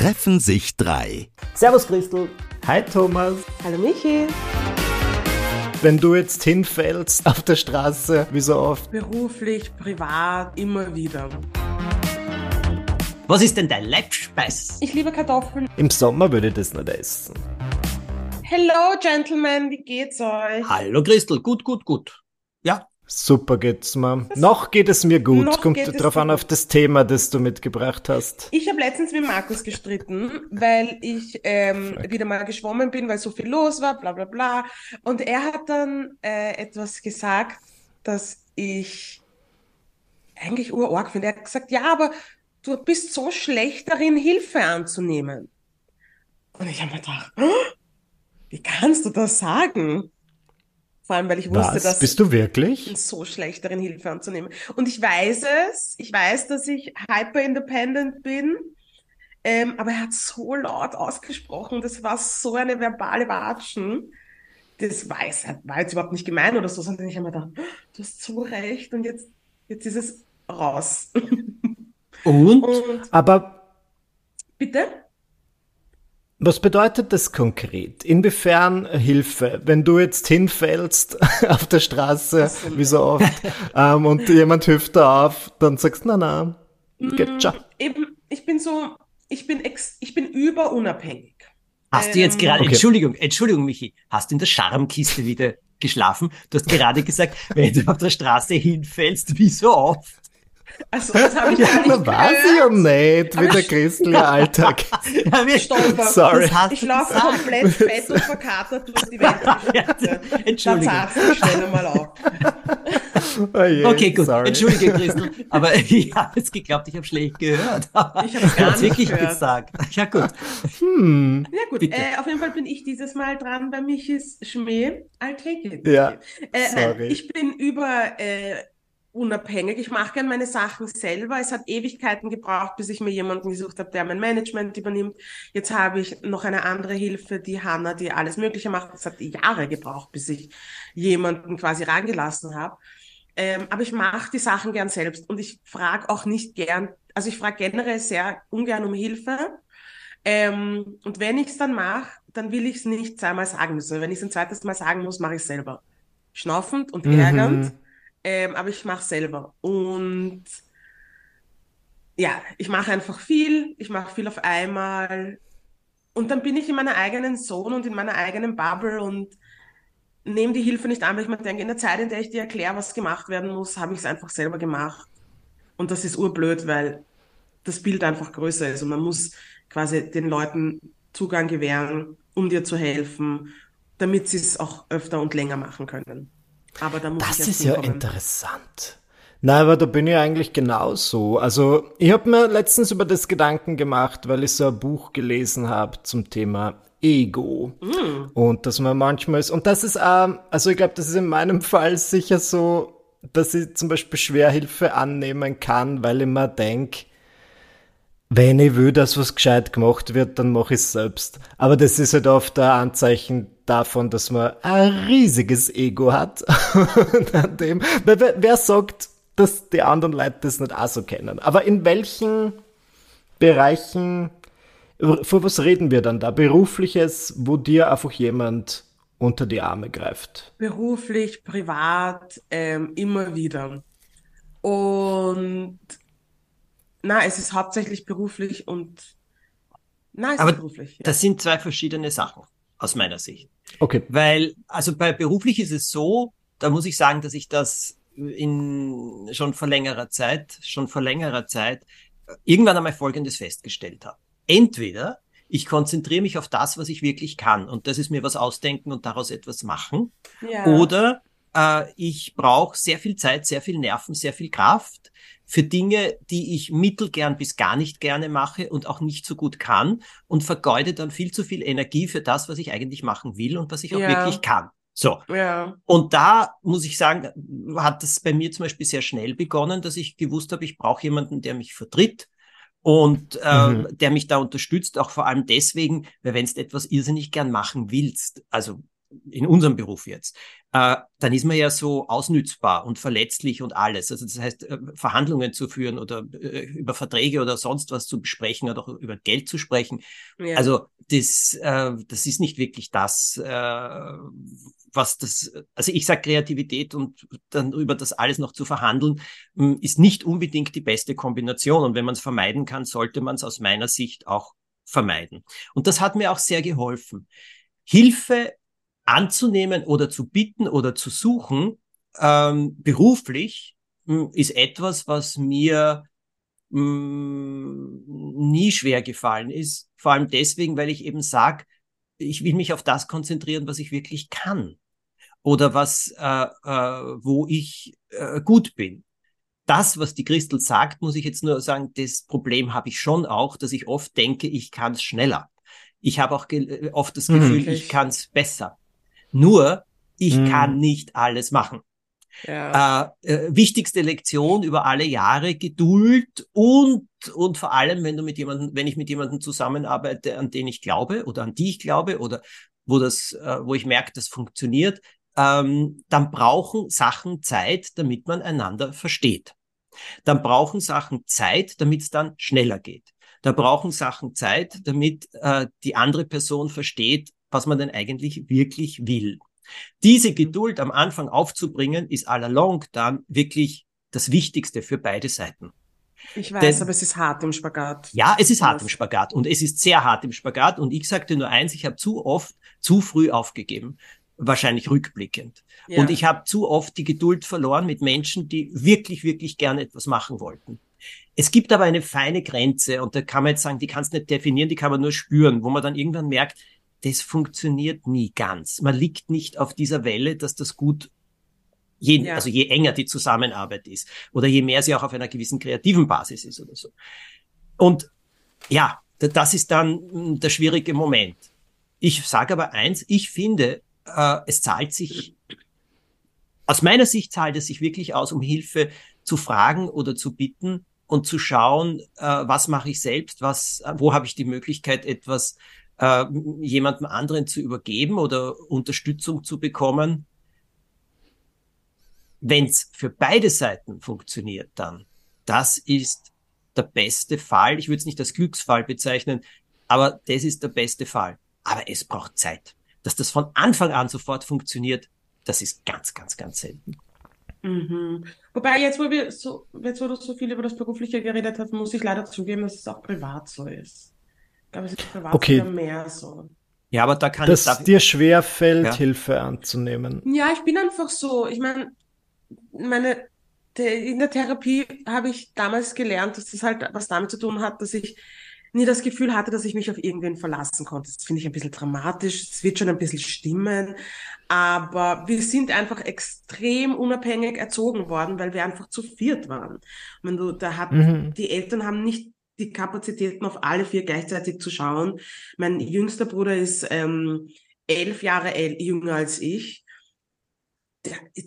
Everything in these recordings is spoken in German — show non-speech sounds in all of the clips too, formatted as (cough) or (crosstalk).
treffen sich drei. Servus Christel. Hi Thomas. Hallo Michi. Wenn du jetzt hinfällst auf der Straße, wie so oft? Beruflich, privat, immer wieder. Was ist denn dein Leibspeis? Ich liebe Kartoffeln. Im Sommer würde ich das nicht essen. Hello Gentlemen, wie geht's euch? Hallo Christel, gut, gut, gut. Super geht's mir. Noch geht es mir gut. Kommt drauf an gut. auf das Thema, das du mitgebracht hast. Ich habe letztens mit Markus gestritten, weil ich ähm, wieder mal geschwommen bin, weil so viel los war, bla bla bla. Und er hat dann äh, etwas gesagt, das ich eigentlich urorg finde. Er hat gesagt, ja, aber du bist so schlecht darin, Hilfe anzunehmen. Und ich habe mir gedacht, "Oh, wie kannst du das sagen? Vor allem, weil ich wusste, Was? dass Bist du wirklich? bin so schlecht darin, Hilfe anzunehmen. Und ich weiß es, ich weiß, dass ich hyper independent bin, ähm, aber er hat so laut ausgesprochen, das war so eine verbale Watschen. Das war, es war jetzt überhaupt nicht gemein oder so, sondern ich habe mir gedacht, "Oh, du hast so recht und jetzt, jetzt ist es raus. (laughs) und? Und Aber bitte? Was bedeutet das konkret? Inwiefern Hilfe? Wenn du jetzt hinfällst (laughs) auf der Straße, wie so oft, ähm, und jemand hilft da auf, dann sagst du, na, na, Mm. geht schon. Eben, ich bin so, ich bin ex, ich bin überunabhängig. Hast du jetzt Ähm, gerade, Okay. Entschuldigung, Entschuldigung, Michi, hast du in der Scharmkiste wieder geschlafen? Du hast gerade gesagt, wenn du auf der Straße hinfällst, wie so oft. Also, das habe ich gar Ja, nicht na, weiß ich ja gehört. nicht, wie der christliche Alltag. (laughs) Ja, wir Stolper. Sorry. Ich laufe komplett fett und verkatert durch die Welt. (laughs) Ja, Dann Entschuldigung. du schnell einmal auf. Oh je, Okay, gut. sorry. Entschuldige, Christel. Aber (laughs) ich habe jetzt geglaubt, ich habe schlecht gehört. Ich hab's gar hab's nicht wirklich gehört. gesagt. Ja, gut. Hm. Ja gut, äh, auf jeden Fall bin ich dieses Mal dran bei Michis Schmäh. I'll take it. Ja, Äh, nein, sorry. ich bin über äh, unabhängig. Ich mache gern meine Sachen selber. Es hat Ewigkeiten gebraucht, bis ich mir jemanden gesucht habe, der mein Management übernimmt. Jetzt habe ich noch eine andere Hilfe, die Hanna, die alles Mögliche macht. Es hat Jahre gebraucht, bis ich jemanden quasi reingelassen habe. Ähm, aber ich mache die Sachen gern selbst und ich frage auch nicht gern, also ich frage generell sehr ungern um Hilfe. Ähm, und wenn ich es dann mache, dann will ich es nicht zweimal sagen müssen. Wenn ich es ein zweites Mal sagen muss, mache ich es selber. Schnaufend und Mhm. Ähm, aber ich mache selber. Und ja, ich mache einfach viel, ich mache viel auf einmal. Und dann bin ich in meiner eigenen Zone und in meiner eigenen Bubble und nehme die Hilfe nicht an, weil ich mir denke, in der Zeit, in der ich dir erkläre, was gemacht werden muss, habe ich es einfach selber gemacht. Und das ist urblöd, weil das Bild einfach größer ist und man muss quasi den Leuten Zugang gewähren, um dir zu helfen, damit sie es auch öfter und länger machen können. Aber da muss Das ich ist ja interessant. Na, aber da bin ich eigentlich genauso. Also, ich habe mir letztens über das Gedanken gemacht, weil ich so ein Buch gelesen habe zum Thema Ego. Und dass man manchmal ist, und das ist, ähm, also ich glaube, das ist in meinem Fall sicher so, dass ich zum Beispiel schwer Hilfe annehmen kann, weil ich mir denke, wenn ich will, dass was gescheit gemacht wird, dann mache ich es selbst. Aber das ist halt oft ein Anzeichen davon, dass man ein riesiges Ego hat. (laughs) Dem, wer, wer sagt, dass die anderen Leute das nicht auch so kennen? Aber in welchen Bereichen, vor was reden wir dann da? Berufliches, wo dir einfach jemand unter die Arme greift. beruflich, privat, ähm, immer wieder. Und na, es ist hauptsächlich beruflich und na, es Aber ist beruflich. Ja. Das sind zwei verschiedene Sachen aus meiner Sicht. Okay. Weil, also bei beruflich ist es so, da muss ich sagen, dass ich das in schon vor längerer Zeit, schon vor längerer Zeit irgendwann einmal Folgendes festgestellt habe. Entweder ich konzentriere mich auf das, was ich wirklich kann, und das ist mir was ausdenken und daraus etwas machen, Ja. oder äh, ich brauche sehr viel Zeit, sehr viel Nerven, sehr viel Kraft für Dinge, die ich mittelgern bis gar nicht gerne mache und auch nicht so gut kann und vergeude dann viel zu viel Energie für das, was ich eigentlich machen will und was ich auch Ja. wirklich kann. So. Ja. Und da muss ich sagen, hat das bei mir zum Beispiel sehr schnell begonnen, dass ich gewusst habe, ich brauche jemanden, der mich vertritt und äh, Mhm. der mich da unterstützt, auch vor allem deswegen, weil wenn du etwas irrsinnig gern machen willst, also in unserem Beruf jetzt, äh, dann ist man ja so ausnützbar und verletzlich und alles. Also das heißt, äh, Verhandlungen zu führen oder äh, über Verträge oder sonst was zu besprechen oder auch über Geld zu sprechen. Ja. Also das, äh, das ist nicht wirklich das, äh, was das, also ich sage Kreativität und dann über das alles noch zu verhandeln, hm, ist nicht unbedingt die beste Kombination. Und wenn man es vermeiden kann, sollte man es aus meiner Sicht auch vermeiden. Und das hat mir auch sehr geholfen. Hilfe anzunehmen oder zu bitten oder zu suchen, ähm, beruflich, hm, ist etwas, was mir mh, hm, nie schwer gefallen ist. Vor allem deswegen, weil ich eben sage, ich will mich auf das konzentrieren, was ich wirklich kann oder was, äh, äh, wo ich äh, gut bin. Das, was die Christel sagt, muss ich jetzt nur sagen, das Problem habe ich schon auch, dass ich oft denke, ich kann es schneller. Ich habe auch äh, oft das mhm. Gefühl, mhm. ich kann es besser. Nur, ich mhm. kann nicht alles machen. Ja. Äh, äh, wichtigste Lektion über alle Jahre Geduld und und vor allem, wenn du mit jemandem, wenn ich mit jemandem zusammenarbeite, an den ich glaube oder an die ich glaube oder wo das, äh, wo ich merke, das funktioniert, ähm, dann brauchen Sachen Zeit, damit man einander versteht. Dann brauchen Sachen Zeit, damit es dann schneller geht. Da brauchen Sachen Zeit, damit äh, die andere Person versteht, was man denn eigentlich wirklich will. Diese Geduld am Anfang aufzubringen, ist allalong dann wirklich das Wichtigste für beide Seiten. Ich weiß, Denn, aber es ist hart im Spagat. Ja, es ist hart im Spagat und es ist sehr hart im Spagat und ich sagte nur eins, ich habe zu oft zu früh aufgegeben wahrscheinlich rückblickend. Ja. Und ich habe zu oft die Geduld verloren mit Menschen, die wirklich, wirklich gerne etwas machen wollten. Es gibt aber eine feine Grenze und da kann man jetzt sagen, die kannst du nicht definieren, die kann man nur spüren, wo man dann irgendwann merkt, das funktioniert nie ganz. Man liegt nicht auf dieser Welle, dass das gut Je, ja. Also je enger die Zusammenarbeit ist oder je mehr sie auch auf einer gewissen kreativen Basis ist oder so. Und ja, das ist dann hm, der schwierige Moment. Ich sage aber eins, ich finde, äh, es zahlt sich, aus meiner Sicht zahlt es sich wirklich aus, um Hilfe zu fragen oder zu bitten und zu schauen, äh, was mache ich selbst, was, wo habe ich die Möglichkeit, etwas äh, jemandem anderen zu übergeben oder Unterstützung zu bekommen. Wenn es für beide Seiten funktioniert, dann das ist der beste Fall. Ich würde es nicht als Glücksfall bezeichnen, aber das ist der beste Fall. Aber es braucht Zeit dass das von Anfang an sofort funktioniert, das ist ganz, ganz, ganz selten. Mhm. Wobei jetzt, wo wir so, jetzt wo du so viel über das Berufliche geredet hast, muss ich leider zugeben, dass es auch privat so ist. Ich glaube, es ist privat okay. mehr so. Ja, aber da kann dass es dir schwer fällt, ja. Hilfe anzunehmen. Ja, ich bin einfach so. Ich meine, meine in der Therapie habe ich damals gelernt, dass das halt was damit zu tun hat, dass ich nie das Gefühl hatte, dass ich mich auf irgendwen verlassen konnte. Das finde ich ein bisschen dramatisch. Es wird schon ein bisschen stimmen. Aber wir sind einfach extrem unabhängig erzogen worden, weil wir einfach zu viert waren. Wenn du, da hat, mhm. die Eltern haben nicht die Kapazitäten auf alle vier gleichzeitig zu schauen. Mein jüngster Bruder ist ähm, elf Jahre jünger als ich.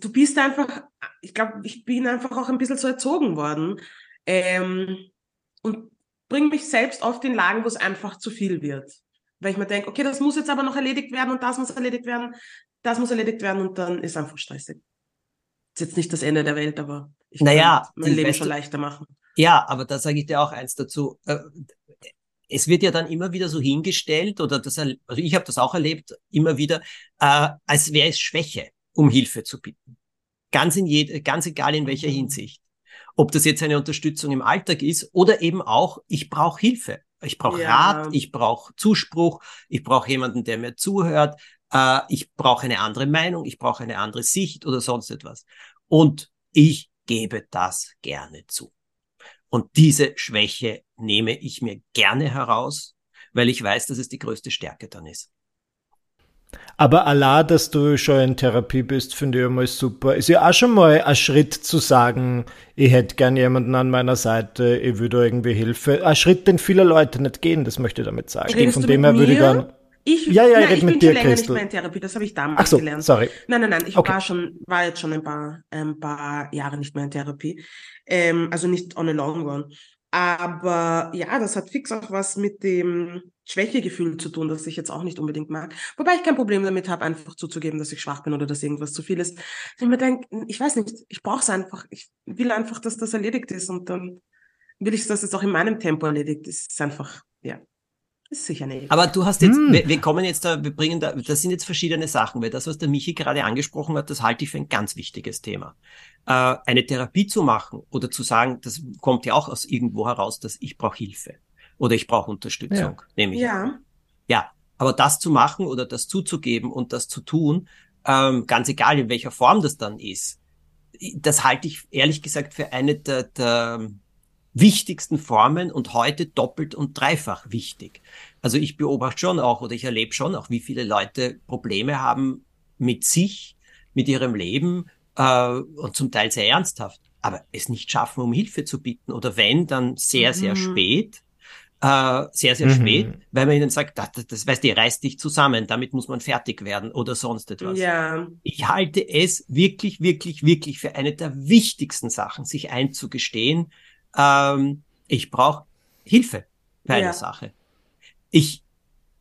Du bist einfach, ich glaube, ich bin einfach auch ein bisschen so erzogen worden. Ähm, und bringe mich selbst oft in Lagen, wo es einfach zu viel wird. Weil ich mir denke, okay, das muss jetzt aber noch erledigt werden und das muss erledigt werden, das muss erledigt werden und dann ist einfach stressig. Ist jetzt nicht das Ende der Welt, aber ich naja, kann mein Leben schon leichter machen. Ja, aber da sage ich dir auch eins dazu. Äh, es wird ja dann immer wieder so hingestellt, oder das, also ich habe das auch erlebt, immer wieder, äh, als wäre es Schwäche, um Hilfe zu bitten. Ganz, in jed ganz egal in welcher mhm. Hinsicht. Ob das jetzt eine Unterstützung im Alltag ist oder eben auch, ich brauche Hilfe. Ich brauche ja. Rat, ich brauche Zuspruch, ich brauche jemanden, der mir zuhört, äh, ich brauche eine andere Meinung, ich brauche eine andere Sicht oder sonst etwas. Und ich gebe das gerne zu. Und diese Schwäche nehme ich mir gerne heraus, weil ich weiß, dass es die größte Stärke dann ist. Aber Allah, dass du schon in Therapie bist, finde ich immer super. Ist ja auch schon mal ein Schritt zu sagen, ich hätte gern jemanden an meiner Seite, ich würde irgendwie Hilfe. Ein Schritt, den viele Leute nicht gehen, das möchte ich damit sagen. Redest Von dem her würde ich gern. Ich, ja, ja, nein, ich, ich bin dir, schon länger Christel. nicht mehr in Therapie, das habe ich damals Ach so, gelernt. sorry. Nein, nein, nein, ich okay. war schon, war jetzt schon ein paar, ein paar Jahre nicht mehr in Therapie. Ähm, also nicht on a long run. Aber ja, das hat fix auch was mit dem Schwächegefühl zu tun, das ich jetzt auch nicht unbedingt mag. Wobei ich kein Problem damit habe, einfach zuzugeben, dass ich schwach bin oder dass irgendwas zu viel ist. Ich mir denke, ich weiß nicht, ich brauche es einfach. Ich will einfach, dass das erledigt ist und dann will ich, dass es auch in meinem Tempo erledigt ist. Es ist einfach, ja. Ist sicher nicht. Aber du hast jetzt, hm. wir, wir, kommen jetzt da, wir bringen da, das sind jetzt verschiedene Sachen, weil das, was der Michi gerade angesprochen hat, das halte ich für ein ganz wichtiges Thema. Äh, eine Therapie zu machen oder zu sagen, das kommt ja auch aus irgendwo heraus, dass ich brauche Hilfe oder ich brauche Unterstützung, ja. nehme ich. Ja. An. Ja, aber das zu machen oder das zuzugeben und das zu tun, ähm, ganz egal in welcher Form das dann ist, das halte ich ehrlich gesagt für eine der, der wichtigsten Formen und heute doppelt und dreifach wichtig. Also ich beobachte schon auch oder ich erlebe schon auch, wie viele Leute Probleme haben mit sich, mit ihrem Leben äh, und zum Teil sehr ernsthaft, aber es nicht schaffen, um Hilfe zu bitten oder wenn, dann sehr, sehr mhm. spät. Äh, sehr, sehr mhm. spät, weil man ihnen sagt, das, das, das weißt du, reißt dich zusammen, damit muss man fertig werden oder sonst etwas. Ja. Ich halte es wirklich, wirklich, wirklich für eine der wichtigsten Sachen, sich einzugestehen, ähm, ich brauche Hilfe bei einer ja. Sache. Ich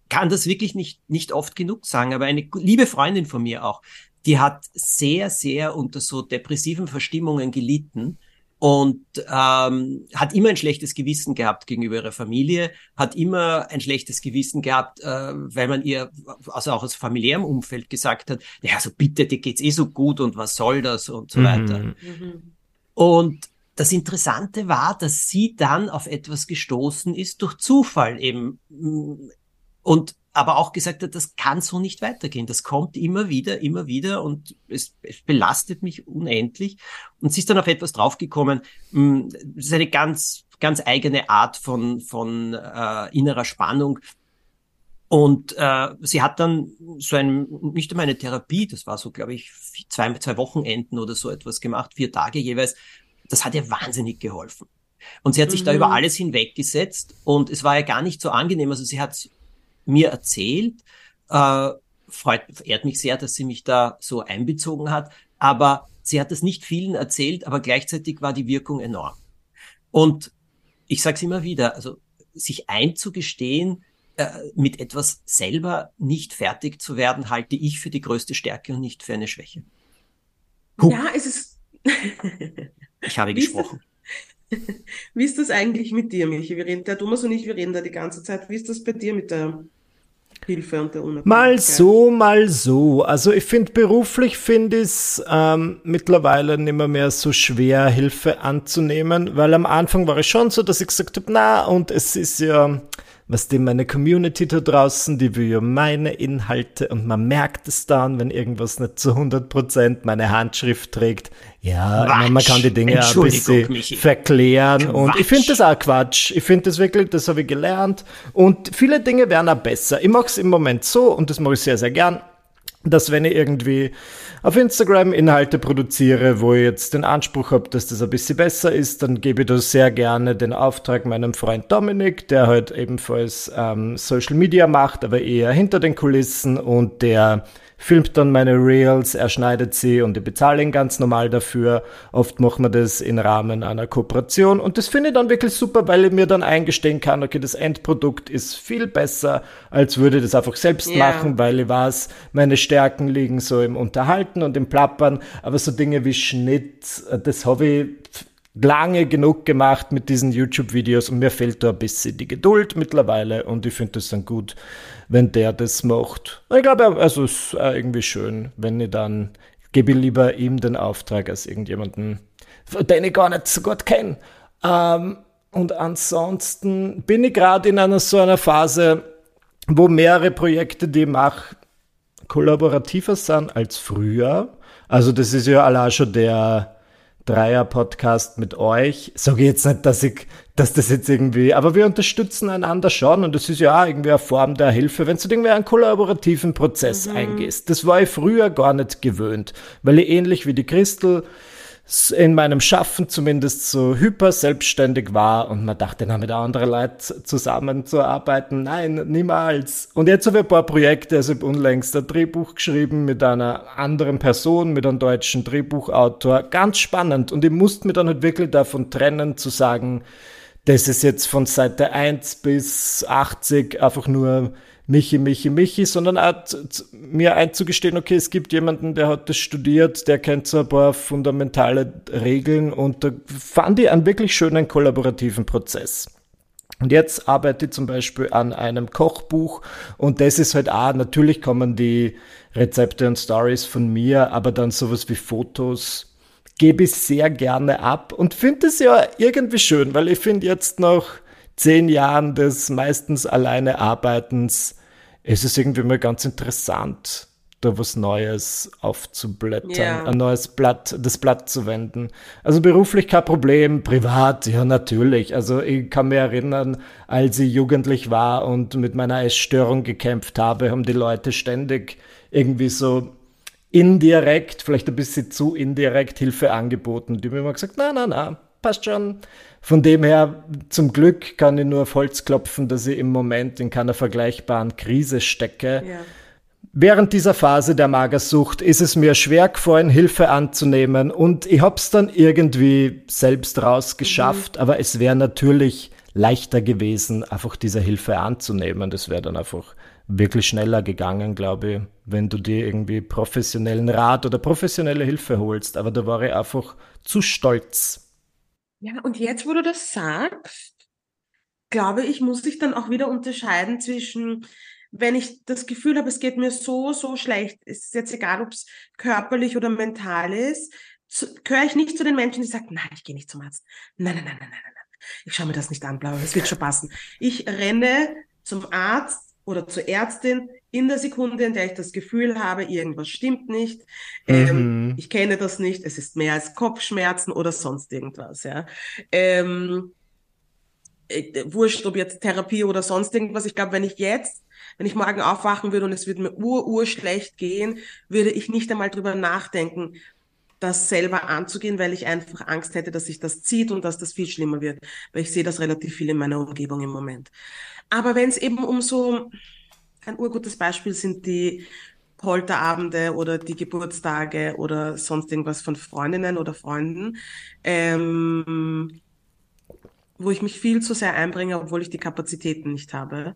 kann das wirklich nicht, nicht oft genug sagen, aber eine liebe Freundin von mir auch, die hat sehr, sehr unter so depressiven Verstimmungen gelitten und ähm, hat immer ein schlechtes Gewissen gehabt gegenüber ihrer Familie, hat immer ein schlechtes Gewissen gehabt, äh, weil man ihr, also auch aus familiärem Umfeld gesagt hat, ja, so bitte, dir geht's eh so gut und was soll das und so mhm. weiter. Mhm. Und das Interessante war, dass sie dann auf etwas gestoßen ist durch Zufall eben und aber auch gesagt hat, das kann so nicht weitergehen. Das kommt immer wieder, immer wieder und es, es belastet mich unendlich. Und sie ist dann auf etwas draufgekommen. Das ist eine ganz, ganz eigene Art von, von äh, innerer Spannung. Und äh, sie hat dann so ein, nicht einmal eine Therapie, das war so, glaube ich, zwei, zwei Wochenenden oder so etwas gemacht, vier Tage jeweils, das hat ihr wahnsinnig geholfen. Und sie hat sich mhm. da über alles hinweggesetzt und es war ja gar nicht so angenehm. Also sie hat mir erzählt, äh, freut, ehrt mich sehr, dass sie mich da so einbezogen hat, aber sie hat es nicht vielen erzählt, aber gleichzeitig war die Wirkung enorm. Und ich sage es immer wieder, also sich einzugestehen, äh, mit etwas selber nicht fertig zu werden, halte ich für die größte Stärke und nicht für eine Schwäche. Puh. Ja, es ist. (laughs) Ich habe gesprochen. (laughs) Wie ist das eigentlich mit dir, Michi? Wir reden, der Thomas und ich, wir reden da die ganze Zeit. Wie ist das bei dir mit der Hilfe und der Unabhängigkeit? Mal so, mal so. Also ich finde beruflich finde ich es ähm, mittlerweile nicht mehr, mehr so schwer, Hilfe anzunehmen, weil am Anfang war es schon so, dass ich gesagt habe, na, und es ist ja was dem meine Community da draußen, die will ja meine Inhalte und man merkt es dann, wenn irgendwas nicht zu 100% meine Handschrift trägt. Ja, Quatsch. man kann die Dinge ein bisschen Michi. verklären Quatsch. und ich finde das auch Quatsch. Ich finde das wirklich, das habe ich gelernt und viele Dinge werden auch besser. Ich mache es im Moment so und das mache ich sehr, sehr gern dass wenn ich irgendwie auf Instagram Inhalte produziere, wo ich jetzt den Anspruch habe, dass das ein bisschen besser ist, dann gebe ich da sehr gerne den Auftrag meinem Freund Dominik, der halt ebenfalls ähm, Social Media macht, aber eher hinter den Kulissen und der filmt dann meine Reels, er schneidet sie und ich bezahle ihn ganz normal dafür. Oft machen wir das im Rahmen einer Kooperation und das finde ich dann wirklich super, weil ich mir dann eingestehen kann, okay, das Endprodukt ist viel besser, als würde ich das einfach selbst yeah. machen, weil ich weiß, meine Stärken liegen so im Unterhalten und im Plappern, aber so Dinge wie Schnitt, das habe ich lange genug gemacht mit diesen YouTube-Videos und mir fehlt da ein bisschen die Geduld mittlerweile und ich finde das dann gut, wenn der das macht. Ich glaube, also es ist irgendwie schön, wenn ich dann gebe lieber ihm den Auftrag als irgendjemanden, den ich gar nicht so gut kenne. Ähm, und ansonsten bin ich gerade in einer so einer Phase, wo mehrere Projekte, die ich mache, kollaborativer sind als früher. Also das ist ja allein schon der Dreier-Podcast mit euch. Sage ich jetzt nicht, dass ich, dass das jetzt irgendwie, aber wir unterstützen einander schon und das ist ja auch irgendwie eine Form der Hilfe, wenn du irgendwie einen kollaborativen Prozess mhm. eingehst. Das war ich früher gar nicht gewöhnt, weil ich ähnlich wie die Christel in meinem Schaffen zumindest so hyper selbstständig war und man dachte, na, mit anderen Leuten zusammenzuarbeiten. Nein, niemals. Und jetzt habe ich ein paar Projekte, also ich habe unlängst ein Drehbuch geschrieben mit einer anderen Person, mit einem deutschen Drehbuchautor. Ganz spannend. Und ich musste mir dann halt wirklich davon trennen, zu sagen, das ist jetzt von Seite 1 bis 80 einfach nur Michi, Michi, Michi, sondern auch mir einzugestehen, okay, es gibt jemanden, der hat das studiert, der kennt so ein paar fundamentale Regeln und da fand ich einen wirklich schönen kollaborativen Prozess. Und jetzt arbeite ich zum Beispiel an einem Kochbuch und das ist halt auch, natürlich kommen die Rezepte und Stories von mir, aber dann sowas wie Fotos gebe ich sehr gerne ab und finde es ja irgendwie schön, weil ich finde jetzt nach zehn Jahren des meistens alleine Arbeitens, ist es irgendwie mal ganz interessant, da was Neues aufzublättern, yeah. ein neues Blatt, das Blatt zu wenden. Also beruflich kein Problem, privat, ja natürlich. Also ich kann mich erinnern, als ich jugendlich war und mit meiner Essstörung gekämpft habe, haben die Leute ständig irgendwie so indirekt, vielleicht ein bisschen zu indirekt Hilfe angeboten. Die haben immer gesagt, na, na, na, passt schon. Von dem her, zum Glück kann ich nur auf Holz klopfen, dass ich im Moment in keiner vergleichbaren Krise stecke. Ja. Während dieser Phase der Magersucht ist es mir schwer gefallen, Hilfe anzunehmen und ich hab's dann irgendwie selbst rausgeschafft, mhm. aber es wäre natürlich leichter gewesen, einfach diese Hilfe anzunehmen. Das wäre dann einfach wirklich schneller gegangen, glaube ich, wenn du dir irgendwie professionellen Rat oder professionelle Hilfe holst. Aber da war ich einfach zu stolz. Ja, und jetzt, wo du das sagst, glaube ich, muss ich dann auch wieder unterscheiden zwischen wenn ich das Gefühl habe, es geht mir so, so schlecht, ist jetzt egal, ob es körperlich oder mental ist, gehöre ich nicht zu den Menschen, die sagen, nein, ich gehe nicht zum Arzt. Nein, nein, nein, nein, nein, nein. Ich schaue mir das nicht an, bla, es wird schon passen. Ich renne zum Arzt oder zur Ärztin in der Sekunde, in der ich das Gefühl habe, irgendwas stimmt nicht, ähm, mhm. ich kenne das nicht, es ist mehr als Kopfschmerzen oder sonst irgendwas, ja. Ähm, äh, wurscht, ob jetzt Therapie oder sonst irgendwas. Ich glaube, wenn ich jetzt wenn ich morgen aufwachen würde und es würde mir ur, ur schlecht gehen, würde ich nicht einmal drüber nachdenken, das selber anzugehen, weil ich einfach Angst hätte, dass sich das zieht und dass das viel schlimmer wird. Weil ich sehe das relativ viel in meiner Umgebung im Moment. Aber wenn es eben um so ein urgutes Beispiel sind die Polterabende oder die Geburtstage oder sonst irgendwas von Freundinnen oder Freunden, ähm, wo ich mich viel zu sehr einbringe, obwohl ich die Kapazitäten nicht habe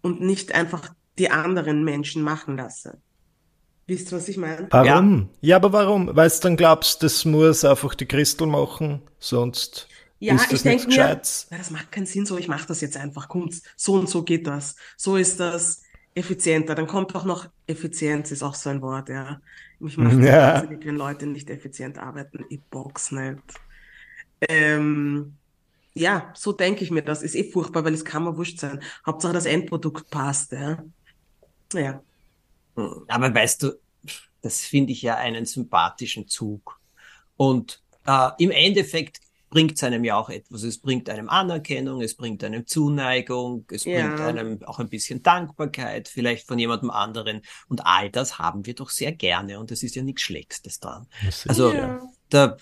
und nicht einfach die anderen Menschen machen lasse. Wisst ihr, was ich meine? Warum? Ja, ja aber warum? Weil du dann glaubst, das muss einfach die Christel machen, sonst ja, ist das ich denke mir, na, das macht keinen Sinn so, ich mache das jetzt einfach, kommt, so und so geht das. So ist das effizienter. Dann kommt auch noch Effizienz, ist auch so ein Wort, ja. Ich (laughs) mache ja. wenn Leute nicht effizient arbeiten, ich box nicht. Ähm, ja, so denke ich mir das. Ist eh furchtbar, weil es kann mir wurscht sein. Hauptsache das Endprodukt passt, ja. Ja. Aber weißt du, das finde ich ja einen sympathischen Zug. Und äh, im Endeffekt bringt es einem ja auch etwas. Es bringt einem Anerkennung, es bringt einem Zuneigung, es ja. bringt einem auch ein bisschen Dankbarkeit, vielleicht von jemandem anderen. Und all das haben wir doch sehr gerne und es ist ja nichts Schlechtes dran. Also, ja. da,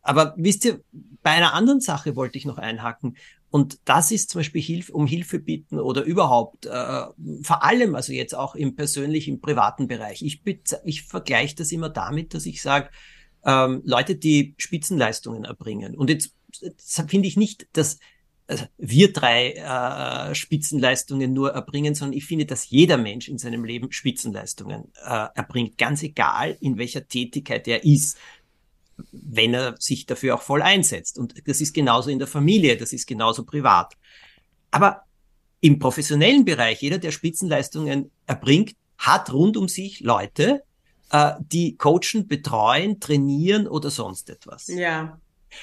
aber wisst ihr, bei einer anderen Sache wollte ich noch einhaken. Und das ist zum Beispiel Hilfe, um Hilfe bitten oder überhaupt, äh, vor allem, also jetzt auch im persönlichen, im privaten Bereich. Ich, ich vergleiche das immer damit, dass ich sage, ähm, Leute, die Spitzenleistungen erbringen. Und jetzt finde ich nicht, dass also wir drei äh, Spitzenleistungen nur erbringen, sondern ich finde, dass jeder Mensch in seinem Leben Spitzenleistungen äh, erbringt, ganz egal, in welcher Tätigkeit er ist, wenn er sich dafür auch voll einsetzt. Und das ist genauso in der Familie, das ist genauso privat. Aber im professionellen Bereich, jeder, der Spitzenleistungen erbringt, hat rund um sich Leute, äh, die coachen, betreuen, trainieren oder sonst etwas. Ja.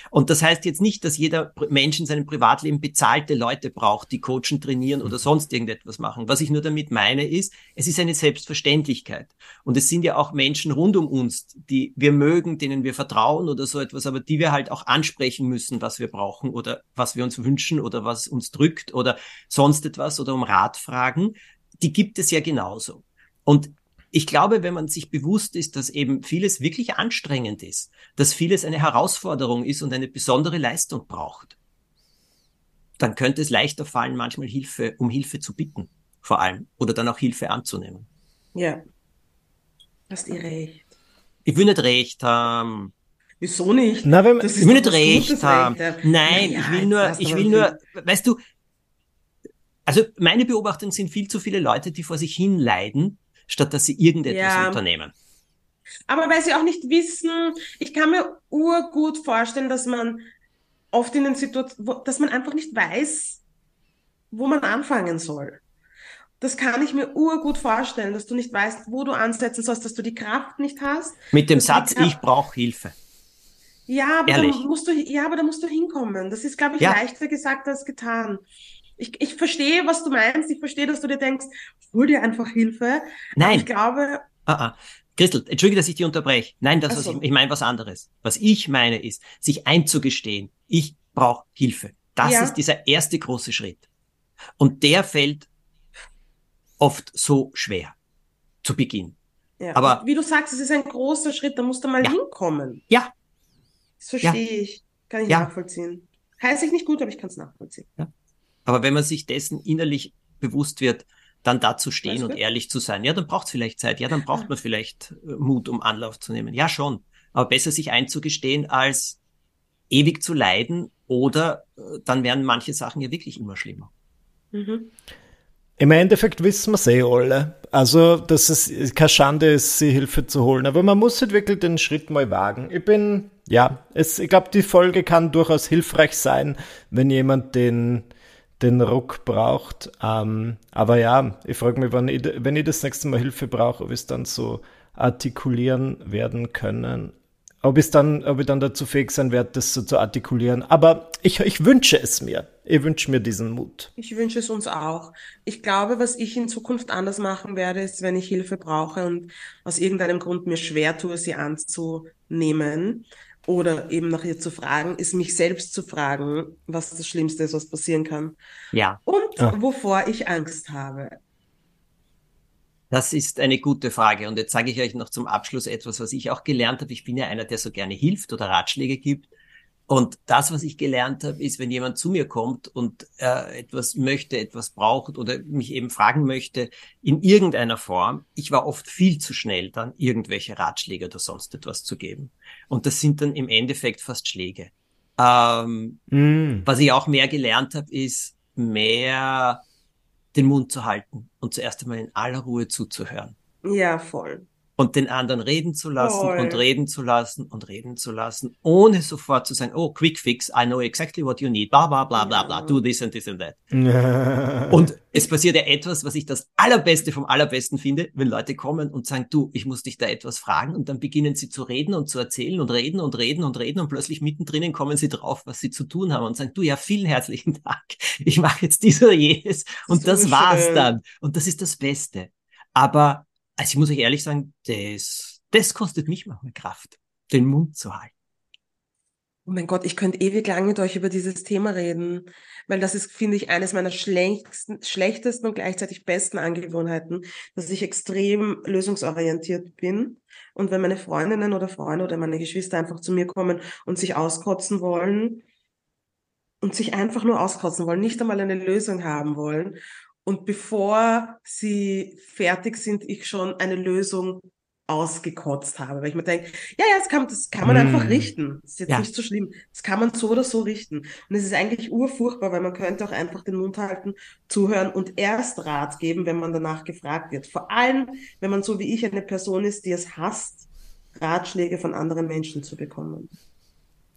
Und das heißt jetzt nicht, dass jeder Mensch in seinem Privatleben bezahlte Leute braucht, die coachen, trainieren oder sonst irgendetwas machen. Was ich nur damit meine ist, es ist eine Selbstverständlichkeit. Und es sind ja auch Menschen rund um uns, die wir mögen, denen wir vertrauen oder so etwas, aber die wir halt auch ansprechen müssen, was wir brauchen oder was wir uns wünschen oder was uns drückt oder sonst etwas oder um Rat fragen. Die gibt es ja genauso. Und ich glaube, wenn man sich bewusst ist, dass eben vieles wirklich anstrengend ist, dass vieles eine Herausforderung ist und eine besondere Leistung braucht, dann könnte es leichter fallen, manchmal Hilfe, um Hilfe zu bitten, vor allem, oder dann auch Hilfe anzunehmen. Ja. Hast ihr recht. Ich will nicht recht haben. Wieso nicht? Na, wenn, ich will nicht recht haben. Nein, naja, ich will nur, ich will nur, weißt du, also meine Beobachtung sind viel zu viele Leute, die vor sich hin leiden, statt dass sie irgendetwas ja. unternehmen. Aber weil sie auch nicht wissen, ich kann mir urgut vorstellen, dass man oft in den Situationen, dass man einfach nicht weiß, wo man anfangen soll. Das kann ich mir urgut vorstellen, dass du nicht weißt, wo du ansetzen sollst, dass du die Kraft nicht hast. Mit dem Satz, ich brauche Hilfe. Ja, aber Ehrlich. da musst du, ja, aber da musst du hinkommen. Das ist, glaube ich, ja. leichter gesagt als getan. Ich, ich verstehe, was du meinst. Ich verstehe, dass du dir denkst, hol dir einfach Hilfe. Nein. ich glaube. Ah, ah. Christel, entschuldige, dass ich dich unterbreche. Nein, das, was ich, ich meine was anderes. Was ich meine ist, sich einzugestehen, ich brauche Hilfe. Das ja. ist dieser erste große Schritt. Und der fällt oft so schwer zu Beginn. Ja. Aber wie du sagst, es ist ein großer Schritt, da musst du mal ja. hinkommen. Ja. Das verstehe ich. Kann ich nachvollziehen. Heißt ich nicht gut, aber ich kann es nachvollziehen. Ja. Aber wenn man sich dessen innerlich bewusst wird, dann dazu stehen und ehrlich zu sein. Ja, dann braucht es vielleicht Zeit. Ja, dann braucht man vielleicht äh, Mut, um Anlauf zu nehmen. Ja, schon. Aber besser sich einzugestehen, als ewig zu leiden oder äh, dann werden manche Sachen ja wirklich immer schlimmer. Mhm. Im Endeffekt wissen wir es eh alle. Also, dass es keine Schande ist, sie Hilfe zu holen. Aber man muss halt wirklich den Schritt mal wagen. Ich bin, ja, es, ich glaube, die Folge kann durchaus hilfreich sein, wenn jemand den, den Ruck braucht. Ähm, aber ja, ich frage mich, wenn ich, wenn ich das nächste Mal Hilfe brauche, ob ich es dann so artikulieren werden können. Ob, ich dann, ob ich dann dazu fähig sein werde, das so zu artikulieren. Aber ich, ich wünsche es mir. Ich wünsche mir diesen Mut. Ich wünsche es uns auch. Ich glaube, was ich in Zukunft anders machen werde, ist, wenn ich Hilfe brauche und aus irgendeinem Grund mir schwer tue, sie anzunehmen, oder eben nach ihr zu fragen, ist mich selbst zu fragen, was das Schlimmste ist, was passieren kann. Ja. Und ja. wovor ich Angst habe. Das ist eine gute Frage. Und jetzt sage ich euch noch zum Abschluss etwas, was ich auch gelernt habe. Ich bin ja einer, der so gerne hilft oder Ratschläge gibt. Und das, was ich gelernt habe, ist, wenn jemand zu mir kommt und äh, etwas möchte, etwas braucht oder mich eben fragen möchte, in irgendeiner Form, ich war oft viel zu schnell, dann irgendwelche Ratschläge oder sonst etwas zu geben. Und das sind dann im Endeffekt fast Schläge. Ähm, mm. Was ich auch mehr gelernt habe, ist mehr den Mund zu halten und zuerst einmal in aller Ruhe zuzuhören. Ja, voll und den anderen reden zu lassen oh, und reden zu lassen und reden zu lassen, ohne sofort zu sagen, oh, quick fix, I know exactly what you need, bla bla bla bla bla, do this and this and that. (laughs) und es passiert ja etwas, was ich das Allerbeste vom Allerbesten finde, wenn Leute kommen und sagen, du, ich muss dich da etwas fragen und dann beginnen sie zu reden und zu erzählen und reden und reden und reden und plötzlich mittendrin kommen sie drauf, was sie zu tun haben und sagen, du, ja, vielen herzlichen (laughs) Dank, ich mache jetzt dies oder jenes und so das war's schön. dann und das ist das Beste. Aber also ich muss euch ehrlich sagen, das, das kostet mich manchmal Kraft, den Mund zu halten. Oh mein Gott, ich könnte ewig lang mit euch über dieses Thema reden, weil das ist, finde ich, eines meiner schlechtesten, schlechtesten und gleichzeitig besten Angewohnheiten, dass ich extrem lösungsorientiert bin. Und wenn meine Freundinnen oder Freunde oder meine Geschwister einfach zu mir kommen und sich auskotzen wollen und sich einfach nur auskotzen wollen, nicht einmal eine Lösung haben wollen und bevor sie fertig sind, ich schon eine Lösung ausgekotzt habe, weil ich mir denke, ja, ja, das kann, das kann man mm. einfach richten. Das ist jetzt ja. nicht so schlimm. Das kann man so oder so richten. Und es ist eigentlich urfurchtbar, weil man könnte auch einfach den Mund halten, zuhören und erst Rat geben, wenn man danach gefragt wird. Vor allem, wenn man so wie ich eine Person ist, die es hasst, Ratschläge von anderen Menschen zu bekommen.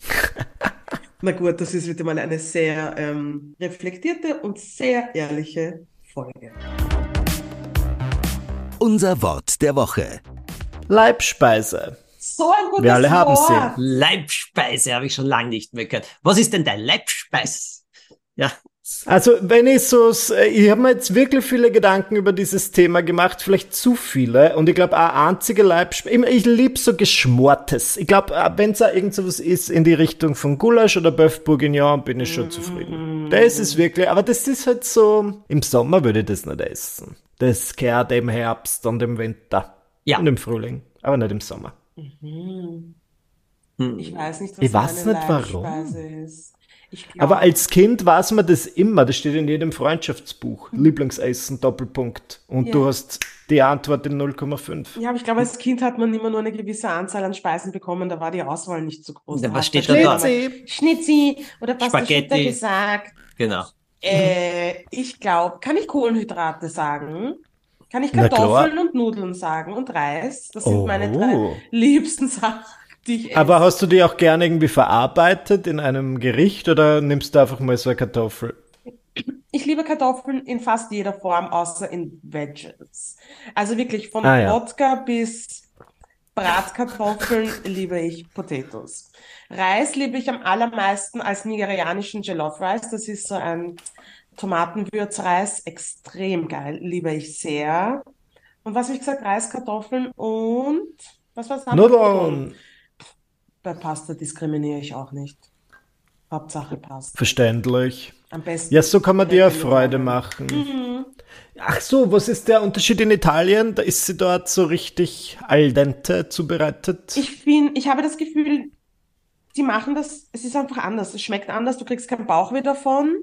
(laughs) Na gut, das ist wieder mal eine sehr ähm, reflektierte und sehr ehrliche Folge. Unser Wort der Woche. Leibspeise. So ein gutes Wir alle haben sie. Leibspeise habe ich schon lange nicht mehr gehört. Was ist denn dein Leibspeis? Ja. Also, wenn ich so, ich habe mir jetzt wirklich viele Gedanken über dieses Thema gemacht, vielleicht zu viele. Und ich glaube, eine einzige Leibspeise, ich, ich liebe so Geschmortes. Ich glaube, äh, wenn es auch irgend sowas ist in die Richtung von Gulasch oder Bœuf Bourguignon, bin ich schon zufrieden. Das ist wirklich, aber das ist halt so, im Sommer würde ich das nicht essen. Das kehrt im Herbst und im Winter. Ja. Und im Frühling, aber nicht im Sommer. Mhm. Ich weiß nicht, was ich weiß nicht warum. ist. Ich glaub, Aber als Kind weiß man das immer, das steht in jedem Freundschaftsbuch. Lieblingsessen, Doppelpunkt. Und Ja. du hast die Antwort in 0,5. ja, aber ich glaube, als Kind hat man immer nur eine gewisse Anzahl an Speisen bekommen, da war die Auswahl nicht so groß. Ja, Da was steht da da? Schnitzi, Schnitzi oder Pasta Spaghetti. Gesagt. Genau. Äh, ich glaube, kann ich Kohlenhydrate sagen? Kann ich. Kartoffeln und Nudeln sagen und Reis? Das sind meine drei Oh. liebsten Sachen, die ich esse. Aber hast du die auch gerne irgendwie verarbeitet in einem Gericht oder nimmst du einfach mal so eine Kartoffel? Ich liebe Kartoffeln in fast jeder Form, außer in Veggies. Also wirklich von Ah, ja. Wodka bis Bratkartoffeln liebe ich Potatoes. Reis liebe ich am allermeisten als nigerianischen Jollof Rice. Das ist so ein Tomatenwürzreis. Extrem geil, liebe ich sehr. Und was habe ich gesagt? Reis, Kartoffeln und was war das andere? Nudeln. Bei Pasta diskriminiere ich auch nicht. Hauptsache Pasta. Verständlich. Am besten. Ja, so kann man dir Freude machen. Mhm. Ach so, was ist der Unterschied in Italien? Da ist sie dort so richtig al dente zubereitet. Ich finde, ich habe das Gefühl, die machen das, es ist einfach anders. Es schmeckt anders, du kriegst keinen Bauchweh davon.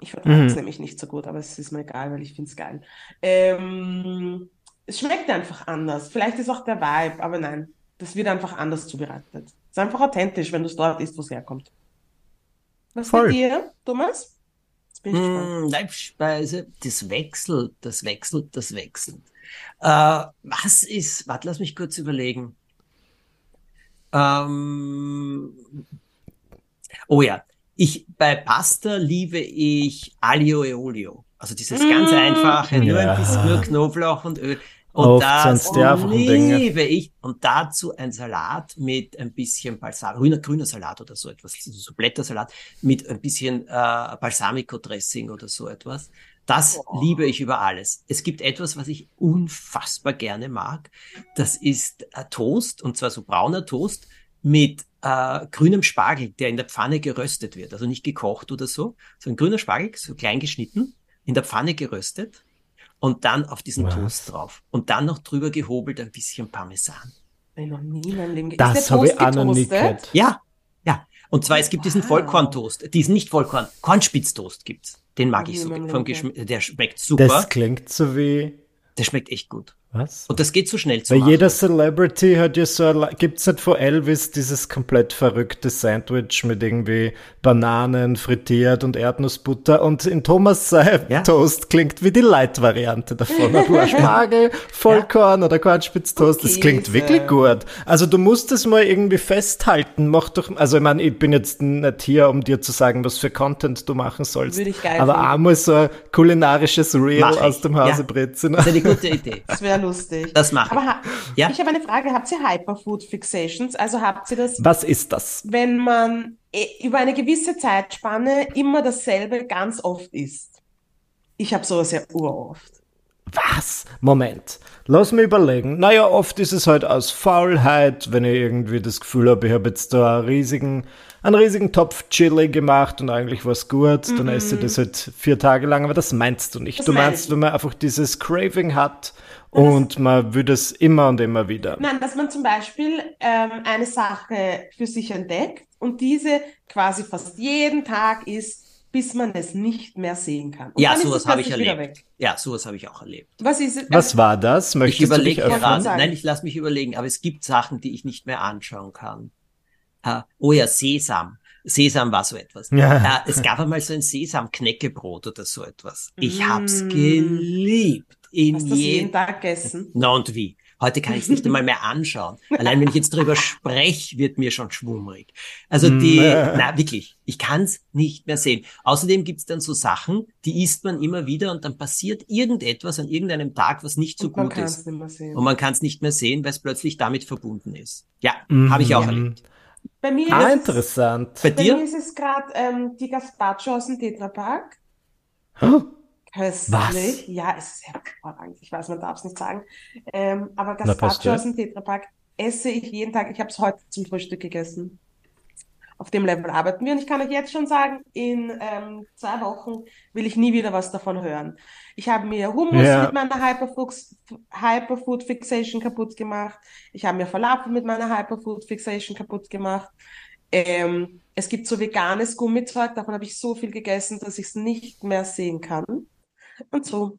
Ich vertrage es Mhm. nämlich nicht so gut, aber es ist mir egal, weil ich finde es geil. Ähm, es schmeckt einfach anders. Vielleicht ist auch der Vibe, aber nein, das wird einfach anders zubereitet. Es ist einfach authentisch, wenn du es dort isst, wo es herkommt. Was Voll. mit dir, Thomas? Mm, Leibspeise, das wechselt, das wechselt, das wechselt. Äh, was ist, warte, lass mich kurz überlegen. Ähm, oh ja, ich, bei Pasta liebe ich Aglio e Olio. Also dieses ganz Mm. einfache, nur Ja. ein bisschen nur Knoblauch und Öl. Und Dinge. liebe ich. Und dazu ein Salat mit ein bisschen Balsam, grüner, grüner Salat oder so etwas, so Blättersalat mit ein bisschen äh, Balsamico-Dressing oder so etwas. Das Boah. liebe ich über alles. Es gibt etwas, was ich unfassbar gerne mag. Das ist äh, Toast, und zwar so brauner Toast mit äh, grünem Spargel, der in der Pfanne geröstet wird. Also nicht gekocht oder so, sondern grüner Spargel, so klein geschnitten, in der Pfanne geröstet und dann auf diesen Was? Toast drauf. Und dann noch drüber gehobelt ein bisschen Parmesan. Ich noch nie in meinem Leben ge- Das habe ich auch noch nie gehört. Ja, ja. Und zwar, es gibt diesen Wow. Vollkorntoast, diesen nicht Vollkorn, Kornspitztoast gibt's. Den mag ich so. Vom Geschm der schmeckt super. Das klingt so wie, der schmeckt echt gut. Was? Und das geht so schnell zu Weil machen. jeder Celebrity hat ja so, ein- gibt's nicht von Elvis dieses komplett verrückte Sandwich mit irgendwie Bananen frittiert und Erdnussbutter und in Thomas sein Ja. Toast klingt wie die Light-Variante davon. Ein (laughs) Spargel, Vollkorn oder Kornspitztoast, das Okay, klingt so. wirklich gut. Also du musst es mal irgendwie festhalten, mach doch, also ich meine, ich bin jetzt nicht hier, um dir zu sagen, was für Content du machen sollst, Würde ich geil aber finden. einmal so ein kulinarisches Reel aus dem ja. Hause Brezina. Das ist eine gute Idee. Das wäre lustig. Das mache Aber ich. ha Ja. ich habe eine Frage. Habt ihr Hyperfood Fixations? Also habt ihr das, Was ist das? wenn man eh, über eine gewisse Zeitspanne immer dasselbe ganz oft isst? Ich habe sowas ja uroft. Was? Moment. Lass mich überlegen. Naja, oft ist es halt aus Faulheit, wenn ich irgendwie das Gefühl habe, ich habe jetzt da einen riesigen, einen riesigen Topf Chili gemacht und eigentlich was gut, dann esse ich das halt vier Tage lang, aber das meinst du nicht. Das du meinst, wenn man einfach dieses Craving hat und man will das immer und immer wieder. Nein, dass man zum Beispiel ähm, eine Sache für sich entdeckt und diese quasi fast jeden Tag isst, bis man es nicht mehr sehen kann. Und Ja, sowas habe ich erlebt. weg. Ja, sowas habe ich auch erlebt. Was ist es? Was war das? Ich Möchtest du dich überlege gerade, Sagen. nein, ich lasse mich überlegen, aber es gibt Sachen, die ich nicht mehr anschauen kann. Äh, oh ja, Sesam. Sesam war so etwas. Ja. Äh, es gab einmal so ein Sesam-Knäckebrot oder so etwas. Ich Mm. hab's geliebt. In Hast du jeden jedem. Tag gegessen? Na und wie? Heute kann ich es nicht einmal mehr anschauen. (laughs) Allein wenn ich jetzt drüber spreche, wird mir schon schwummrig. Also die, Mm. (laughs) na wirklich, ich kann es nicht mehr sehen. Außerdem gibt's dann so Sachen, die isst man immer wieder und dann passiert irgendetwas an irgendeinem Tag, was nicht so gut ist. es. Und man kann es nicht mehr sehen, weil es plötzlich damit verbunden ist. Ja, Mhm. habe ich auch erlebt. Bei mir Ah, ist es, interessant. Bei bei dir? mir ist es gerade ähm, die Gazpacho aus dem Tetrapack. Huh? Köstlich. Ja, es ist hervorragend. Ich weiß, man darf es nicht sagen. Ähm, aber Gazpacho aus dem Tetrapack esse ich jeden Tag. Ich habe es heute zum Frühstück gegessen. Auf dem Level arbeiten wir. Und ich kann euch jetzt schon sagen, in ähm, zwei Wochen will ich nie wieder was davon hören. Ich habe mir Hummus Ja. mit meiner Hyperfood, Hyperfood Fixation kaputt gemacht. Ich habe mir Falafel mit meiner Hyperfood Fixation kaputt gemacht. Ähm, Es gibt so veganes Gummizeug, davon habe ich so viel gegessen, dass ich es nicht mehr sehen kann. (laughs) Und so,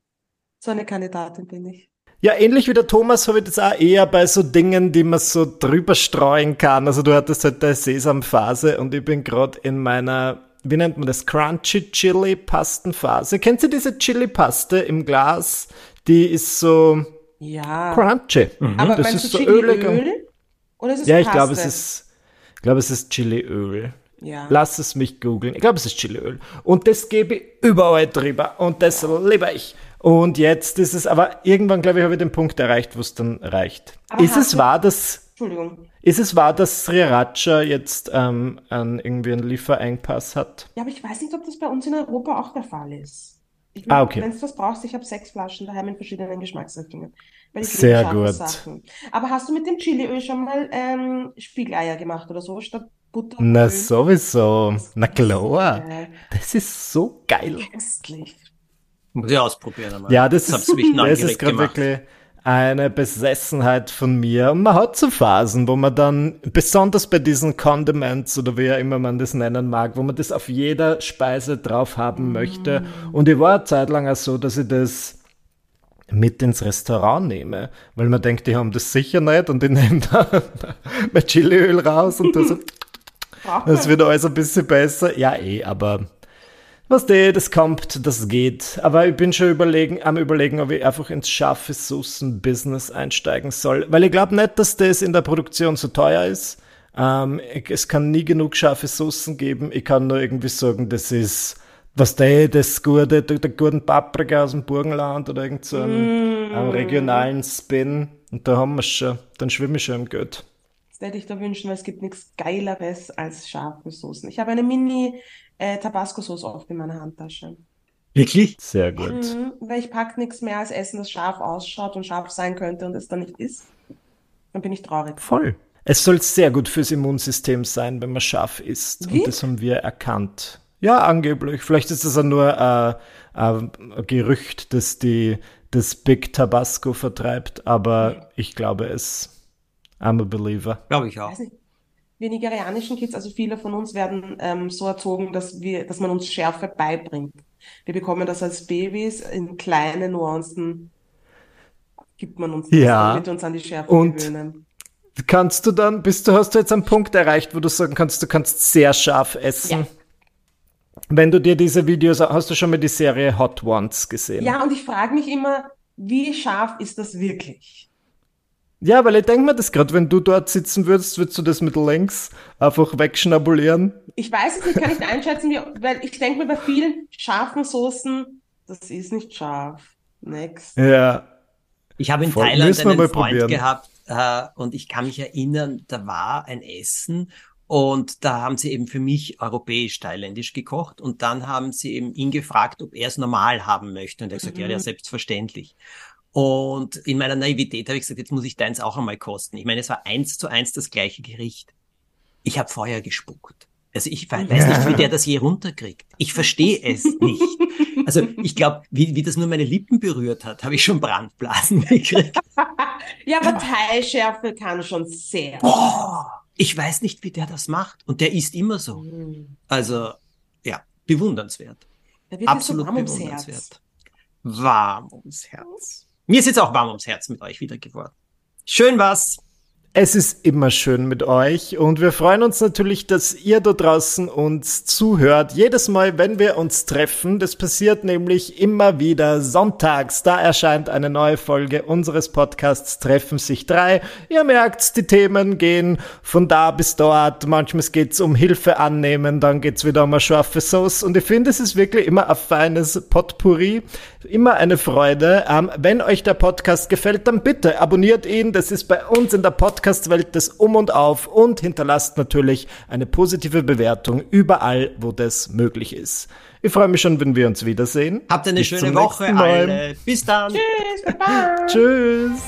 so eine Kandidatin bin ich. Ja, ähnlich wie der Thomas habe ich das auch eher bei so Dingen, die man so drüber streuen kann. Also du hattest halt der Sesamphase und ich bin gerade in meiner, wie nennt man das, Crunchy Chili Pastenphase. Kennst du diese Chili Paste im Glas? Die ist so Ja. crunchy. Aber das meinst ist du so Chili ölig Öl? Oder ist es Ja, ich glaube, es ist, ich glaube, es ist Chiliöl. Ja. Lass es mich googeln. Ich glaube, es ist Chiliöl. Und das gebe ich überall drüber. Und das liebe ich. Und jetzt ist es, aber irgendwann, glaube ich, habe ich den Punkt erreicht, wo es dann reicht. Aber ist es wahr, dass, Entschuldigung. ist es wahr, dass Sriracha jetzt ähm, einen, irgendwie einen Lieferengpass hat? Ja, aber ich weiß nicht, ob das bei uns in Europa auch der Fall ist. Ich Ah, okay. Wenn du das brauchst, ich habe sechs Flaschen daheim in verschiedenen Geschmacksrichtungen. Weil ich Sehr gut. Sachen. Aber hast du mit dem Chiliöl schon mal ähm, Spiegeleier gemacht oder so statt Butter? Na, Öl? sowieso. Na klar. Das ist so geil. köstlich. Muss ich ausprobieren einmal. Ja, das Jetzt ist, das ist gerade wirklich eine Besessenheit von mir. Und man hat so Phasen, wo man dann, besonders bei diesen Condiments oder wie auch immer man das nennen mag, wo man das auf jeder Speise drauf haben möchte. Und ich war eine Zeit lang auch so, dass ich das mit ins Restaurant nehme, weil man denkt, die haben das sicher nicht und ich nehme da (laughs) mein Chiliöl raus und das, Braucht das wird alles ein bisschen besser. Ja, eh, aber was der, das kommt, das geht. Aber ich bin schon überlegen, am überlegen, ob ich einfach ins scharfe Soßen-Business einsteigen soll. Weil ich glaube nicht, dass das in der Produktion so teuer ist. Ähm, es kann nie genug scharfe Soßen geben. Ich kann nur irgendwie sagen, das ist, was der, das gute, der, der guten Paprika aus dem Burgenland oder irgend so einen, einen regionalen Spin. Und da haben wir schon. Dann schwimme ich schon im Geld. Das hätte ich da wünschen, weil es gibt nichts Geileres als scharfe Soßen. Ich habe eine Mini äh, oft in meiner Handtasche. Wirklich? Sehr gut. Mhm, weil ich pack nichts mehr als Essen, das scharf ausschaut und scharf sein könnte und es dann nicht ist. Dann bin ich traurig. Voll. Es soll sehr gut fürs Immunsystem sein, wenn man scharf isst. Wie? Und das haben wir erkannt. Ja, angeblich. Vielleicht ist das auch nur äh, äh, ein Gerücht, das die, das Big Tabasco vertreibt, aber ich glaube es. I'm a believer. Glaube ich auch. wir nigerianischen Kids, also viele von uns werden ähm, so erzogen, dass wir, dass man uns Schärfe beibringt. Wir bekommen das als Babys in kleine Nuancen, gibt man uns das, Ja. damit wir uns an die Schärfe Und- gewöhnen. Kannst du dann, bist du, hast du jetzt einen Punkt erreicht, wo du sagen kannst, du kannst sehr scharf essen? Ja. Wenn du dir diese Videos, hast du schon mal die Serie Hot Ones gesehen? Ja, und ich frage mich immer, wie scharf ist das wirklich? Ja, weil ich denke mir das gerade, wenn du dort sitzen würdest, würdest du das mit links einfach wegschnabulieren. Ich weiß es nicht, kann nicht einschätzen, wie, weil ich denke mir bei vielen scharfen Soßen, das ist nicht scharf. Next. Ja. Ich habe in Voll. Thailand einen mal Freund probieren. gehabt äh, und ich kann mich erinnern, da war ein Essen und da haben sie eben für mich europäisch thailändisch gekocht und dann haben sie eben ihn gefragt, ob er es normal haben möchte und er hat gesagt, ja, ja, Mhm. selbstverständlich. Und in meiner Naivität habe ich gesagt, jetzt muss ich deins auch einmal kosten. Ich meine, es war eins zu eins das gleiche Gericht. Ich habe Feuer gespuckt. Also ich we- weiß nicht, wie der das je runterkriegt. Ich verstehe es nicht. Also ich glaube, wie, wie das nur meine Lippen berührt hat, habe ich schon Brandblasen (laughs) gekriegt. Ja, aber Thai-Schärfe kann schon sehr. Boah, ich weiß nicht, wie der das macht. Und der isst immer so. Mhm. Also, ja, bewundernswert. So Absolut warm ums Herz. bewundernswert. Warm ums Herz. Mir ist jetzt auch warm ums Herz mit euch wieder geworden. Schön was. Es ist immer schön mit euch und wir freuen uns natürlich, dass ihr da draußen uns zuhört. Jedes Mal, wenn wir uns treffen, das passiert nämlich immer wieder sonntags. Da erscheint eine neue Folge unseres Podcasts Treffen sich drei. Ihr merkt, die Themen gehen von da bis dort. Manchmal geht's um Hilfe annehmen, dann geht's wieder um eine scharfe Sauce und ich finde, es ist wirklich immer ein feines Potpourri. Immer eine Freude. Ähm, wenn euch der Podcast gefällt, dann bitte abonniert ihn. Das ist bei uns in der Podcast-Welt das Um und Auf und hinterlasst natürlich eine positive Bewertung überall, wo das möglich ist. Ich freue mich schon, wenn wir uns wiedersehen. Habt eine Bis schöne Woche alle. Bis dann. Tschüss, bye. Tschüss.